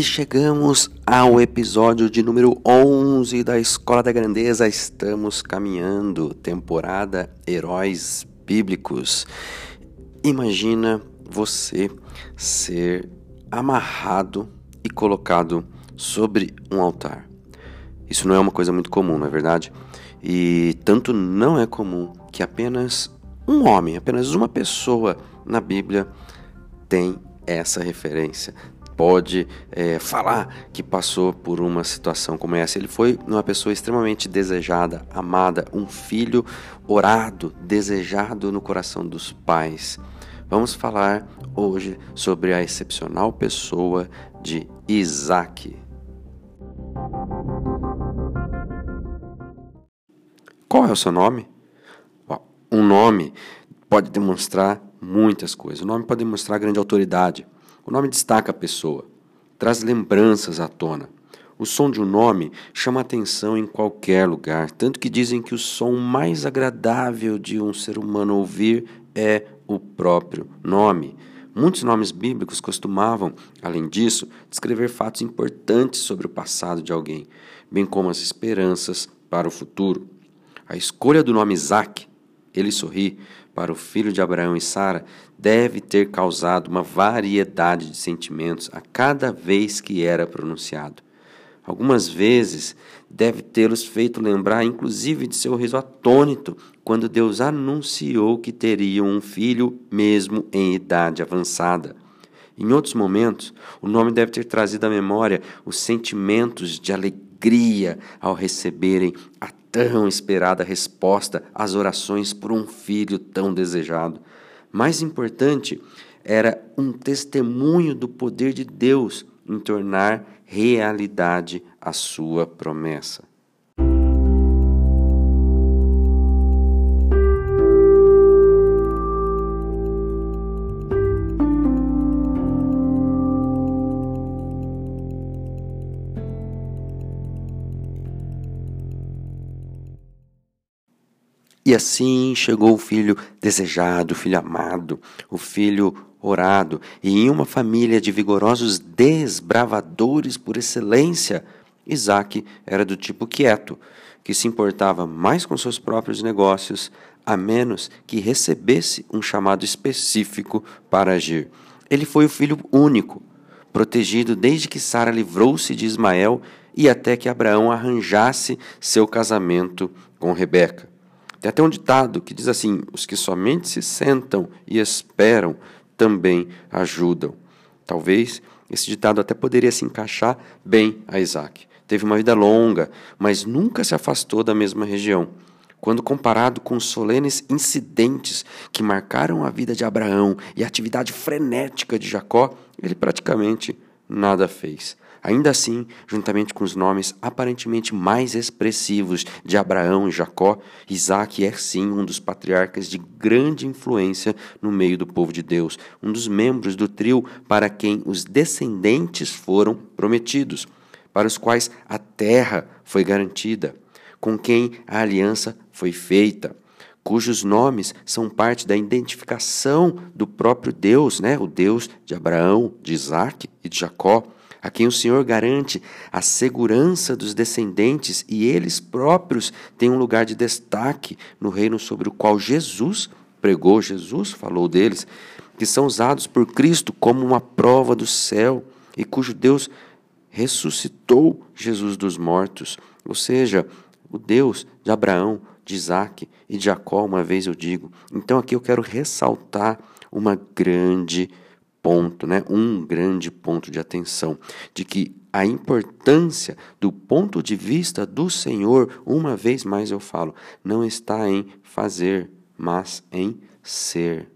E chegamos ao episódio de número 11 da Escola da Grandeza. Estamos caminhando, temporada Heróis Bíblicos. Imagina você ser amarrado e colocado sobre um altar. Isso não é uma coisa muito comum, não é verdade? E tanto não é comum que apenas um homem, apenas uma pessoa na Bíblia tem essa referência, pode é, falar que passou por uma situação como essa. Ele foi uma pessoa extremamente desejada, amada, um filho orado, desejado no coração dos pais. Vamos falar hoje sobre a excepcional pessoa de Isaac. Qual é o seu nome? Um nome pode demonstrar muitas coisas. O nome pode demonstrar grande autoridade. O nome destaca a pessoa, traz lembranças à tona. O som de um nome chama atenção em qualquer lugar, tanto que dizem que o som mais agradável de um ser humano ouvir é o próprio nome. Muitos nomes bíblicos costumavam, além disso, descrever fatos importantes sobre o passado de alguém, bem como as esperanças para o futuro. A escolha do nome Isaac, ele sorri, para o filho de Abraão e Sara deve ter causado uma variedade de sentimentos a cada vez que era pronunciado. Algumas vezes deve tê-los feito lembrar, inclusive, de seu riso atônito quando Deus anunciou que teriam um filho, mesmo em idade avançada. Em outros momentos, o nome deve ter trazido à memória os sentimentos de alegria ao receberem a tão esperada resposta às orações por um filho tão desejado. Mais importante, era um testemunho do poder de Deus em tornar realidade a sua promessa. E assim chegou o filho desejado, o filho amado, o filho orado, e em uma família de vigorosos desbravadores por excelência, Isaac era do tipo quieto, que se importava mais com seus próprios negócios, a menos que recebesse um chamado específico para agir. Ele foi o filho único, protegido desde que Sara livrou-se de Ismael e até que Abraão arranjasse seu casamento com Rebeca. Tem até um ditado que diz assim: os que somente se sentam e esperam também ajudam. Talvez esse ditado até poderia se encaixar bem a Isaac. Teve uma vida longa, mas nunca se afastou da mesma região. Quando comparado com os solenes incidentes que marcaram a vida de Abraão e a atividade frenética de Jacó, ele praticamente nada fez. Ainda assim, juntamente com os nomes aparentemente mais expressivos de Abraão e Jacó, Isaac é sim um dos patriarcas de grande influência no meio do povo de Deus, um dos membros do trio para quem os descendentes foram prometidos, para os quais a terra foi garantida, com quem a aliança foi feita cujos nomes são parte da identificação do próprio Deus, né? o Deus de Abraão, de Isaac e de Jacó a quem o Senhor garante a segurança dos descendentes e eles próprios têm um lugar de destaque no reino sobre o qual Jesus pregou, Jesus falou deles, que são usados por Cristo como uma prova do céu e cujo Deus ressuscitou Jesus dos mortos, ou seja, o Deus de Abraão, de Isaac e de Jacó, uma vez eu digo. Então aqui eu quero ressaltar uma grande ponto, né, um grande ponto de atenção, de que a importância do ponto de vista do Senhor, uma vez mais eu falo, não está em fazer, mas em ser.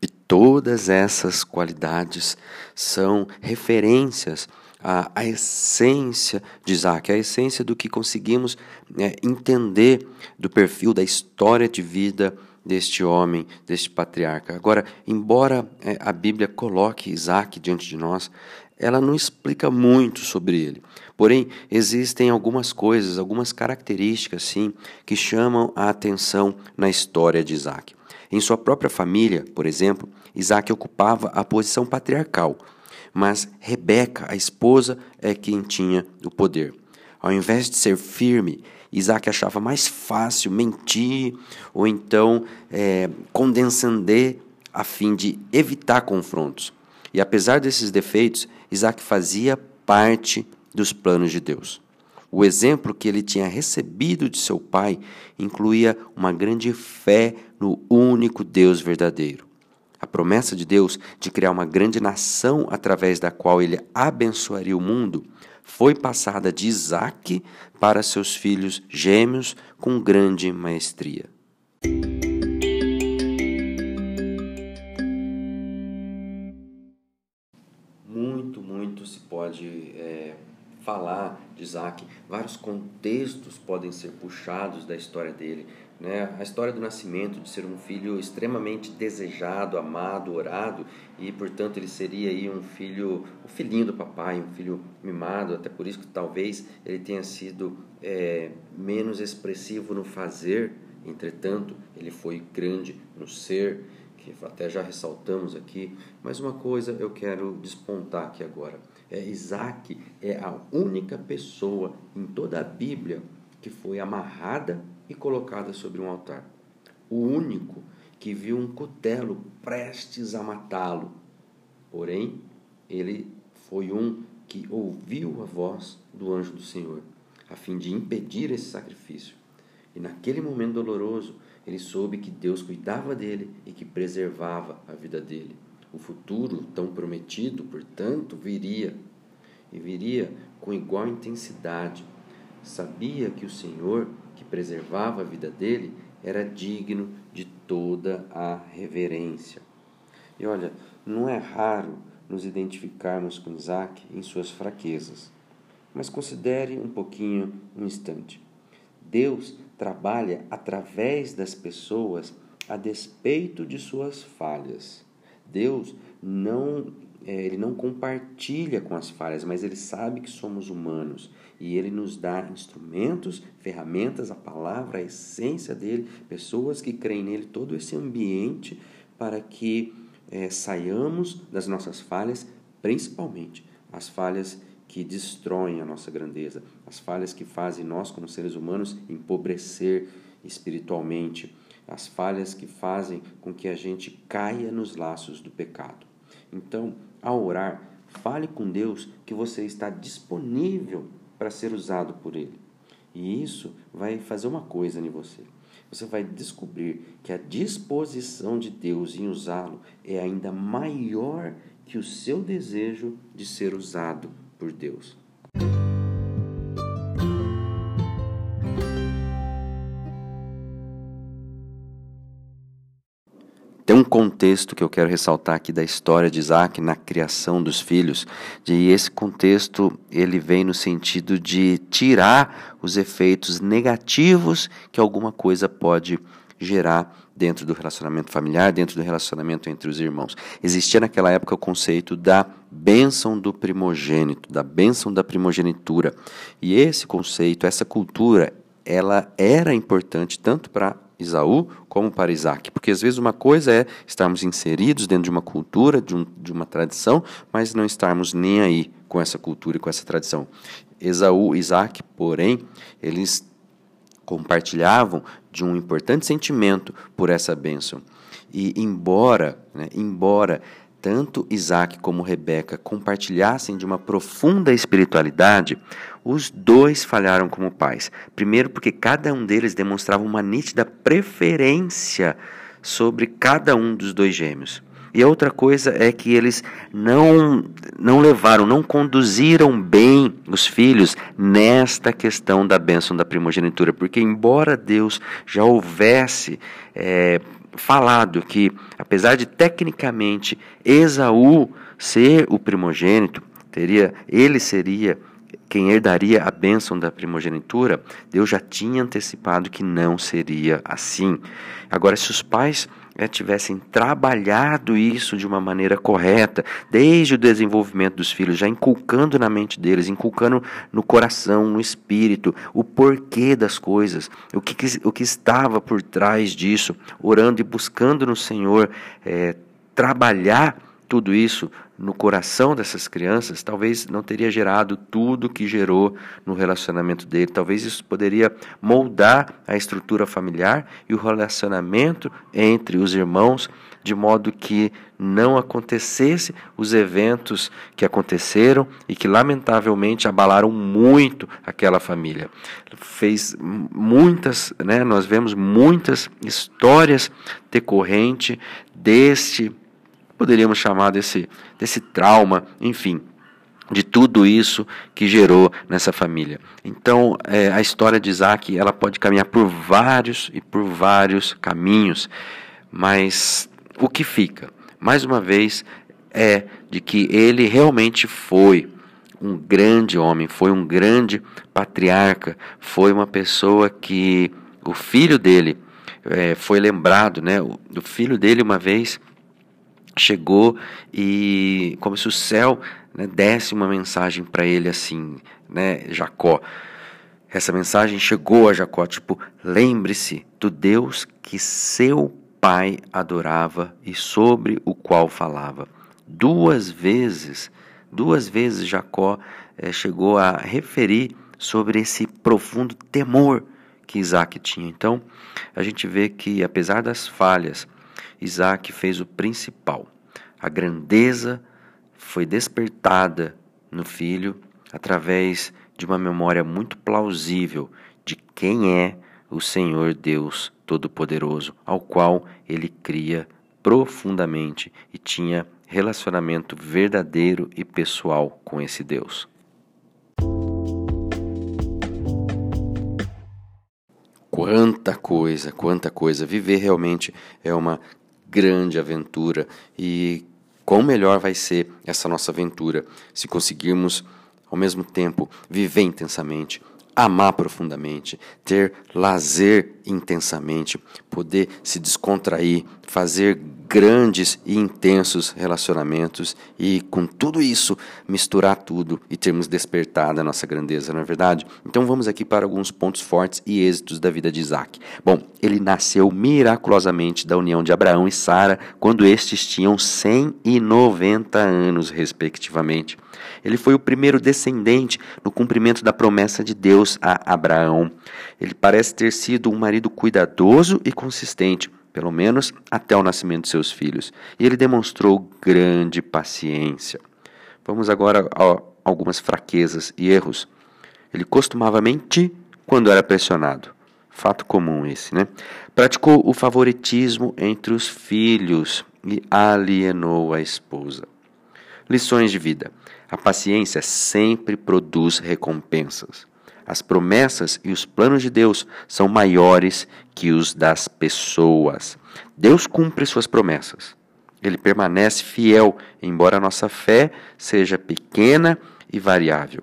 E todas essas qualidades são referências a, a essência de Isaac, a essência do que conseguimos né, entender do perfil, da história de vida deste homem, deste patriarca. Agora, embora é, a Bíblia coloque Isaac diante de nós, ela não explica muito sobre ele. Porém, existem algumas coisas, algumas características, sim, que chamam a atenção na história de Isaac. Em sua própria família, por exemplo, Isaac ocupava a posição patriarcal, mas Rebeca, a esposa, é quem tinha o poder. Ao invés de ser firme, Isaac achava mais fácil mentir ou então é, condescender a fim de evitar confrontos. E apesar desses defeitos, Isaac fazia parte dos planos de Deus. O exemplo que ele tinha recebido de seu pai incluía uma grande fé no único Deus verdadeiro. Promessa de Deus de criar uma grande nação através da qual ele abençoaria o mundo foi passada de Isaac para seus filhos gêmeos com grande maestria. Muito, muito se pode é, falar de Isaac, vários contextos podem ser puxados da história dele né? A história do nascimento, de ser um filho extremamente desejado, amado, orado, e portanto ele seria aí um filho, o filhinho do papai, um filho mimado, até por isso que talvez ele tenha sido é, menos expressivo no fazer, entretanto ele foi grande no ser, que até já ressaltamos aqui. Mas uma coisa eu quero despontar aqui agora. É, Isaac é a única pessoa em toda a Bíblia que foi amarrada e colocada sobre um altar. O único que viu um cutelo prestes a matá-lo. Porém, ele foi um que ouviu a voz do anjo do Senhor, a fim de impedir esse sacrifício. E naquele momento doloroso, ele soube que Deus cuidava dele e que preservava a vida dele. O futuro tão prometido, portanto, viria e viria com igual intensidade. Sabia que o Senhor que preservava a vida dele era digno de toda a reverência. E olha, não é raro nos identificarmos com Isaac em suas fraquezas, mas considere um pouquinho um instante. Deus trabalha através das pessoas a despeito de suas falhas. Deus não ele não compartilha com as falhas, mas ele sabe que somos humanos e ele nos dá instrumentos, ferramentas, a palavra, a essência dele, pessoas que creem nele, todo esse ambiente para que é, saiamos das nossas falhas, principalmente as falhas que destroem a nossa grandeza, as falhas que fazem nós, como seres humanos, empobrecer espiritualmente, as falhas que fazem com que a gente caia nos laços do pecado. Então, ao orar, fale com Deus que você está disponível para ser usado por Ele. E isso vai fazer uma coisa em você. Você vai descobrir que a disposição de Deus em usá-lo é ainda maior que o seu desejo de ser usado por Deus. Contexto que eu quero ressaltar aqui da história de Isaac na criação dos filhos, e esse contexto ele vem no sentido de tirar os efeitos negativos que alguma coisa pode gerar dentro do relacionamento familiar, dentro do relacionamento entre os irmãos. Existia naquela época o conceito da bênção do primogênito, da bênção da primogenitura. E esse conceito, essa cultura, ela era importante tanto para Isaú como para Isaac. Porque às vezes uma coisa é estarmos inseridos dentro de uma cultura, de, um, de uma tradição, mas não estarmos nem aí com essa cultura e com essa tradição. Esaú e Isaac, porém, eles compartilhavam de um importante sentimento por essa bênção. E embora, né, embora tanto Isaac como Rebeca compartilhassem de uma profunda espiritualidade, os dois falharam como pais. Primeiro, porque cada um deles demonstrava uma nítida preferência sobre cada um dos dois gêmeos. E a outra coisa é que eles não, não levaram, não conduziram bem os filhos nesta questão da bênção da primogenitura, porque embora Deus já houvesse é, falado que, apesar de tecnicamente Esaú ser o primogênito, teria, ele seria quem herdaria a bênção da primogenitura, Deus já tinha antecipado que não seria assim. Agora, se os pais é, tivessem trabalhado isso de uma maneira correta, desde o desenvolvimento dos filhos, já inculcando na mente deles, inculcando no coração, no espírito, o porquê das coisas, o que, o que estava por trás disso, orando e buscando no Senhor é, trabalhar tudo isso no coração dessas crianças, talvez não teria gerado tudo que gerou no relacionamento dele. Talvez isso poderia moldar a estrutura familiar e o relacionamento entre os irmãos, de modo que não acontecesse os eventos que aconteceram e que lamentavelmente abalaram muito aquela família. Fez muitas, né, nós vemos muitas histórias decorrente deste poderíamos chamar desse, desse trauma, enfim, de tudo isso que gerou nessa família. Então, é, a história de Isaac ela pode caminhar por vários e por vários caminhos, mas o que fica, mais uma vez, é de que ele realmente foi um grande homem, foi um grande patriarca, foi uma pessoa que o filho dele é, foi lembrado, né? O, o filho dele uma vez chegou e como se o céu né, desse uma mensagem para ele assim, né, Jacó. Essa mensagem chegou a Jacó, tipo, lembre-se do Deus que seu pai adorava e sobre o qual falava. Duas vezes, duas vezes Jacó é, chegou a referir sobre esse profundo temor que Isaac tinha. Então, a gente vê que, apesar das falhas, Isaac fez o principal. A grandeza foi despertada no filho através de uma memória muito plausível de quem é o Senhor Deus Todo-Poderoso, ao qual ele cria profundamente e tinha relacionamento verdadeiro e pessoal com esse Deus. Quanta coisa, quanta coisa. Viver realmente é uma grande aventura e quão melhor vai ser essa nossa aventura se conseguirmos ao mesmo tempo viver intensamente, amar profundamente, ter lazer intensamente, poder se descontrair, fazer grandes e intensos relacionamentos e com tudo isso misturar tudo e termos despertado a nossa grandeza, não é verdade? Então vamos aqui para alguns pontos fortes e êxitos da vida de Isaac. Bom, ele nasceu miraculosamente da união de Abraão e Sara quando estes tinham 190 anos respectivamente. Ele foi o primeiro descendente no cumprimento da promessa de Deus a Abraão. Ele parece ter sido um marido cuidadoso e consistente, pelo menos até o nascimento de seus filhos, e ele demonstrou grande paciência. Vamos agora a algumas fraquezas e erros. Ele costumava mentir quando era pressionado. Fato comum esse, né? Praticou o favoritismo entre os filhos e alienou a esposa. Lições de vida. A paciência sempre produz recompensas. As promessas e os planos de Deus são maiores que os das pessoas. Deus cumpre suas promessas. Ele permanece fiel, embora a nossa fé seja pequena e variável.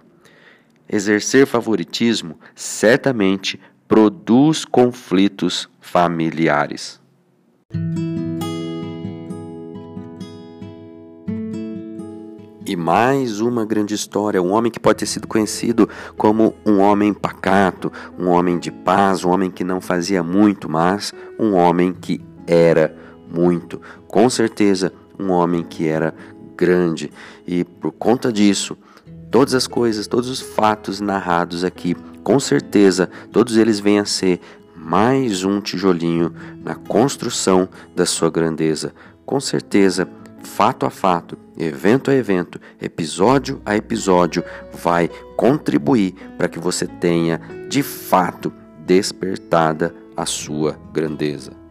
Exercer favoritismo certamente produz conflitos familiares. E mais uma grande história, um homem que pode ter sido conhecido como um homem pacato, um homem de paz, um homem que não fazia muito, mas um homem que era muito. Com certeza, um homem que era grande. E por conta disso, todas as coisas, todos os fatos narrados aqui, com certeza, todos eles vêm a ser mais um tijolinho na construção da sua grandeza. Com certeza, fato a fato, evento a evento, episódio a episódio, vai contribuir para que você tenha de fato despertada a sua grandeza.